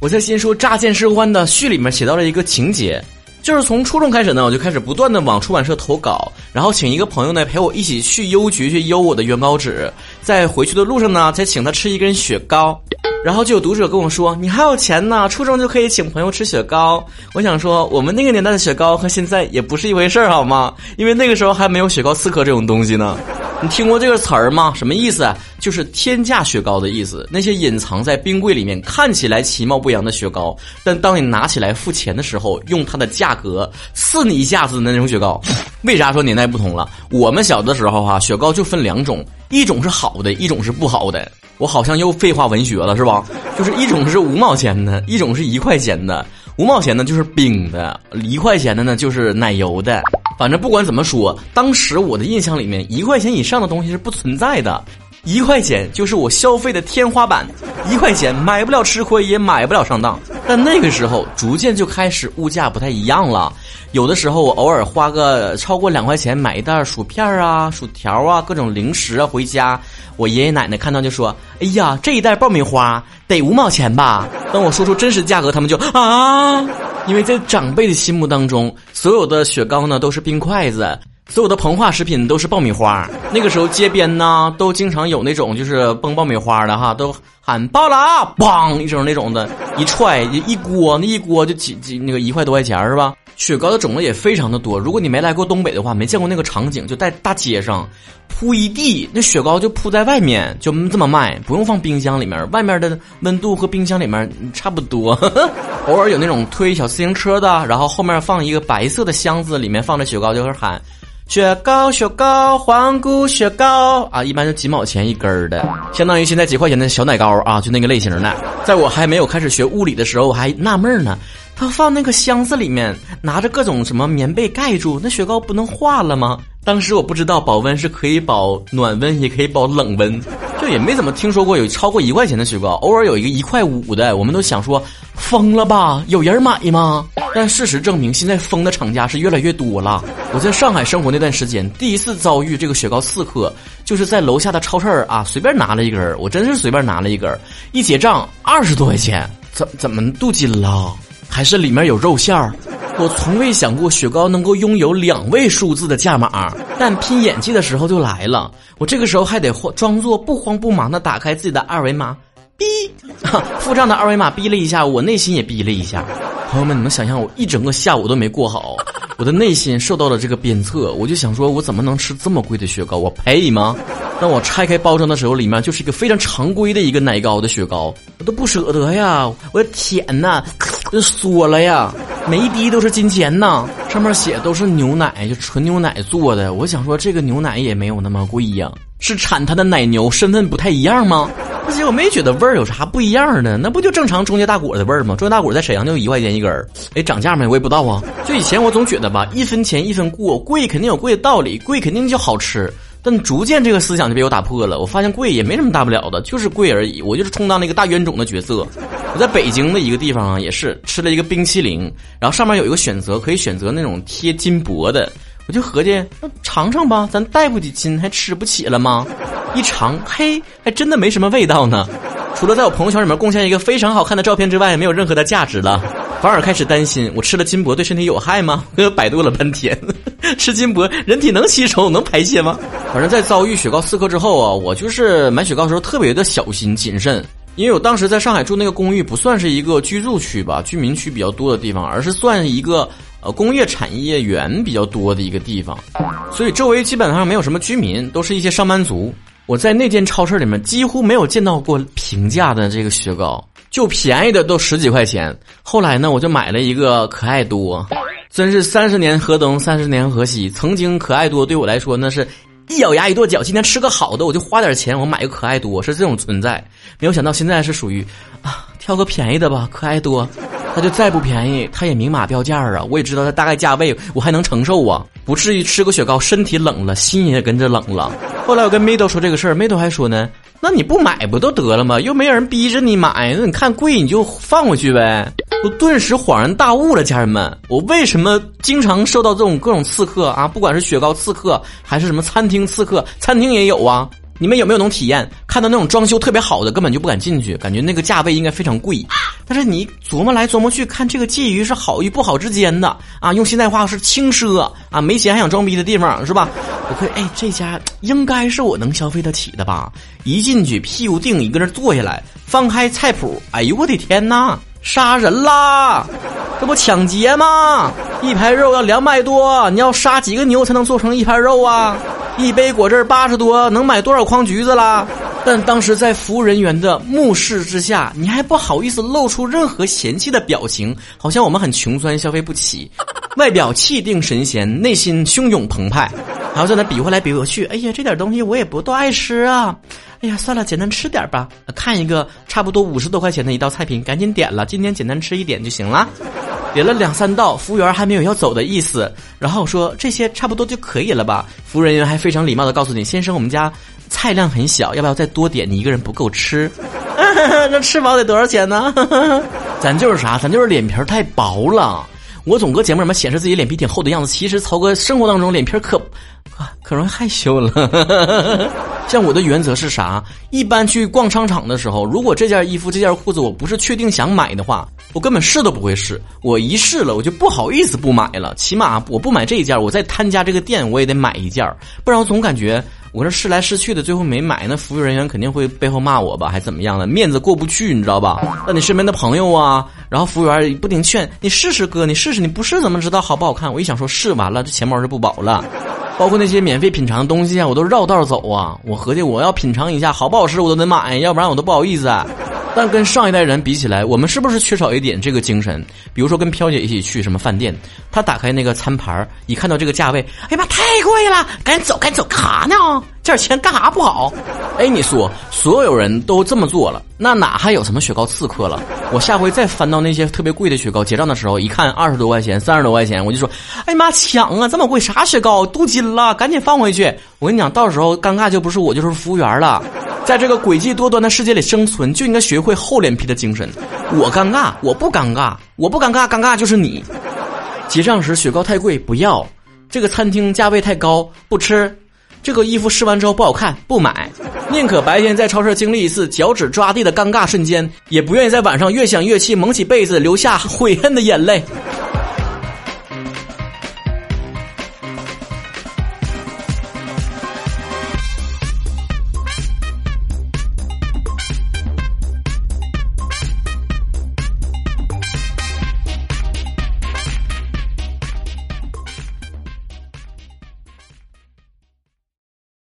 我在新书《乍见是欢》的序里面写到了一个情节，就是从初中开始呢，我就开始不断的往出版社投稿，然后请一个朋友呢陪我一起去邮局去邮我的原稿纸，在回去的路上呢，再请他吃一根雪糕。然后就有读者跟我说：“你还有钱呢，初中就可以请朋友吃雪糕。”我想说，我们那个年代的雪糕和现在也不是一回事儿，好吗？因为那个时候还没有雪糕刺客这种东西呢。你听过这个词儿吗？什么意思？就是天价雪糕的意思。那些隐藏在冰柜里面、看起来其貌不扬的雪糕，但当你拿起来付钱的时候，用它的价格刺你一下子的那种雪糕。为啥说年代不同了？我们小的时候哈，雪糕就分两种，一种是好的，一种是不好的。我好像又废话文学了，是吧？就是一种是五毛钱的，一种是一块钱的。五毛钱的就是冰的，一块钱的呢就是奶油的。反正不管怎么说，当时我的印象里面，一块钱以上的东西是不存在的，一块钱就是我消费的天花板，一块钱买不了吃亏，也买不了上当。但那个时候逐渐就开始物价不太一样了，有的时候我偶尔花个超过两块钱买一袋薯片啊、薯条啊、各种零食啊回家，我爷爷奶奶看到就说：“哎呀，这一袋爆米花得五毛钱吧？”当我说出真实价格，他们就啊。因为在长辈的心目当中，所有的雪糕呢都是冰筷子，所有的膨化食品都是爆米花。那个时候街边呢都经常有那种就是崩爆米花的哈，都喊爆了啊，嘣一声那种的，一踹一锅，那一锅就几几那个一块多块钱是吧？雪糕的种类也非常的多。如果你没来过东北的话，没见过那个场景，就在大街上铺一地，那雪糕就铺在外面，就这么卖，不用放冰箱里面，外面的温度和冰箱里面差不多。偶尔有那种推小自行车的，然后后面放一个白色的箱子，里面放着雪糕，就是喊雪糕雪糕黄姑雪糕啊，一般就几毛钱一根的，相当于现在几块钱的小奶糕啊，就那个类型的。在我还没有开始学物理的时候，我还纳闷呢。他放那个箱子里面，拿着各种什么棉被盖住，那雪糕不能化了吗？当时我不知道保温是可以保暖温，也可以保冷温，就也没怎么听说过有超过一块钱的雪糕，偶尔有一个一块五的，我们都想说疯了吧，有人买吗？但事实证明，现在疯的厂家是越来越多了。我在上海生活那段时间，第一次遭遇这个雪糕刺客，就是在楼下的超市啊，随便拿了一根，我真是随便拿了一根，一结账二十多块钱，怎怎么镀金了？还是里面有肉馅儿，我从未想过雪糕能够拥有两位数字的价码，但拼演技的时候就来了。我这个时候还得装作不慌不忙的打开自己的二维码，逼，付账的二维码逼了一下，我内心也逼了一下。朋友们，你能想象我一整个下午都没过好，我的内心受到了这个鞭策，我就想说，我怎么能吃这么贵的雪糕？我配吗？当我拆开包装的时候，里面就是一个非常常规的一个奶糕的雪糕，我都不舍得呀！我的天呐，这缩了呀！每一滴都是金钱呐！上面写都是牛奶，就纯牛奶做的。我想说，这个牛奶也没有那么贵呀，是产它的奶牛身份不太一样吗？而且我没觉得味儿有啥不一样的，那不就正常中介大果的味儿吗？中介大果在沈阳就一块钱一根儿，哎，涨价没？我也不知道啊。就以前我总觉得吧，一分钱一分货，贵肯定有贵的道理，贵肯定就好吃。但逐渐这个思想就被我打破了。我发现贵也没什么大不了的，就是贵而已。我就是充当那个大冤种的角色。我在北京的一个地方啊，也是吃了一个冰淇淋，然后上面有一个选择，可以选择那种贴金箔的。我就合计，那尝尝吧，咱带不起金，还吃不起了吗？一尝，嘿，还真的没什么味道呢。除了在我朋友圈里面贡献一个非常好看的照片之外，没有任何的价值了。反而开始担心，我吃了金箔对身体有害吗？我 百度了半天，吃金箔人体能吸收能排泄吗？反正，在遭遇雪糕刺客之后啊，我就是买雪糕的时候特别的小心谨慎，因为我当时在上海住那个公寓，不算是一个居住区吧，居民区比较多的地方，而是算一个呃工业产业园比较多的一个地方，所以周围基本上没有什么居民，都是一些上班族。我在那间超市里面几乎没有见到过平价的这个雪糕。就便宜的都十几块钱，后来呢，我就买了一个可爱多，真是三十年河东，三十年河西。曾经可爱多对我来说，那是一咬牙一跺脚，今天吃个好的，我就花点钱，我买个可爱多，是这种存在。没有想到现在是属于啊，挑个便宜的吧，可爱多，它就再不便宜，它也明码标价啊，我也知道它大概价位，我还能承受啊，不至于吃个雪糕身体冷了，心也跟着冷了。后来我跟 mido 说这个事儿 mido 还说呢。那你不买不都得了吗？又没有人逼着你买，那你看贵你就放回去呗。我顿时恍然大悟了，家人们，我为什么经常受到这种各种刺客啊？不管是雪糕刺客还是什么餐厅刺客，餐厅也有啊。你们有没有那种体验？看到那种装修特别好的，根本就不敢进去，感觉那个价位应该非常贵。但是你琢磨来琢磨去，看这个介于是好与不好之间的啊，用现代话是轻奢啊，没钱还想装逼的地方是吧？我可以，哎，这家应该是我能消费得起的吧？一进去屁股定一个人坐下来，翻开菜谱，哎呦我的天哪，杀人啦！这不抢劫吗？一盘肉要两百多，你要杀几个牛才能做成一盘肉啊？一杯果汁八十多，能买多少筐橘子啦？但当时在服务人员的目视之下，你还不好意思露出任何嫌弃的表情，好像我们很穷酸，消费不起。外表气定神闲，内心汹涌澎湃，然后在那比划来比划去。哎呀，这点东西我也不多爱吃啊。哎呀，算了，简单吃点吧。看一个差不多五十多块钱的一道菜品，赶紧点了。今天简单吃一点就行了。点了两三道，服务员还没有要走的意思，然后说这些差不多就可以了吧？服务人员还非常礼貌的告诉你，先生，我们家菜量很小，要不要再多点？你一个人不够吃。那吃饱得多少钱呢？咱就是啥？咱就是脸皮太薄了。我总搁节目里面显示自己脸皮挺厚的样子，其实曹哥生活当中脸皮可可容易害羞了。像我的原则是啥？一般去逛商场的时候，如果这件衣服、这件裤子我不是确定想买的话，我根本试都不会试。我一试了，我就不好意思不买了。起码我不买这一件，我再摊家这个店，我也得买一件，不然我总感觉我这试来试去的，最后没买，那服务人员肯定会背后骂我吧，还怎么样的，面子过不去，你知道吧？那你身边的朋友啊，然后服务员不停劝你试试哥，你试试，你不试怎么知道好不好看？我一想说试完了，这钱包就不保了。包括那些免费品尝的东西啊，我都绕道走啊。我合计我要品尝一下好不好吃，我都得买，要不然我都不好意思。但跟上一代人比起来，我们是不是缺少一点这个精神？比如说跟飘姐一起去什么饭店，她打开那个餐盘一看到这个价位，哎呀妈，太贵了，赶紧走，赶紧走，干啥呢？这点钱干啥不好？哎，你说所有人都这么做了，那哪还有什么雪糕刺客了？我下回再翻到那些特别贵的雪糕，结账的时候一看二十多块钱、三十多块钱，我就说，哎呀妈，抢啊！这么贵，啥雪糕？镀金了，赶紧放回去！我跟你讲，到时候尴尬就不是我，就是服务员了。在这个诡计多端的世界里生存，就应该学会厚脸皮的精神。我尴尬，我不尴尬，我不尴尬，尴尬就是你。结账时雪糕太贵，不要；这个餐厅价位太高，不吃。这个衣服试完之后不好看，不买，宁可白天在超市经历一次脚趾抓地的尴尬瞬间，也不愿意在晚上越想越气，蒙起被子流下悔恨的眼泪。